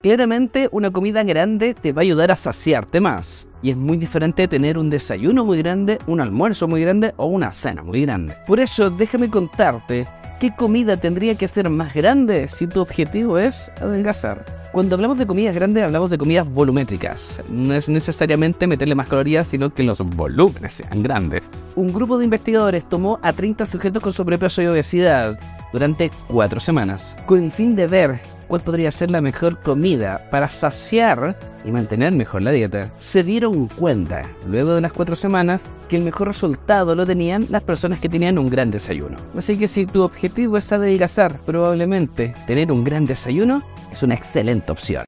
Claramente una comida grande te va a ayudar a saciarte más. Y es muy diferente tener un desayuno muy grande, un almuerzo muy grande o una cena muy grande. Por eso déjame contarte qué comida tendría que ser más grande si tu objetivo es adelgazar. Cuando hablamos de comidas grandes hablamos de comidas volumétricas. No es necesariamente meterle más calorías, sino que los volúmenes sean grandes. Un grupo de investigadores tomó a 30 sujetos con sobrepeso y obesidad durante 4 semanas, con el fin de ver cuál podría ser la mejor comida para saciar y mantener mejor la dieta. Se dieron cuenta, luego de las cuatro semanas, que el mejor resultado lo tenían las personas que tenían un gran desayuno. Así que si tu objetivo es adelgazar, probablemente tener un gran desayuno es una excelente opción.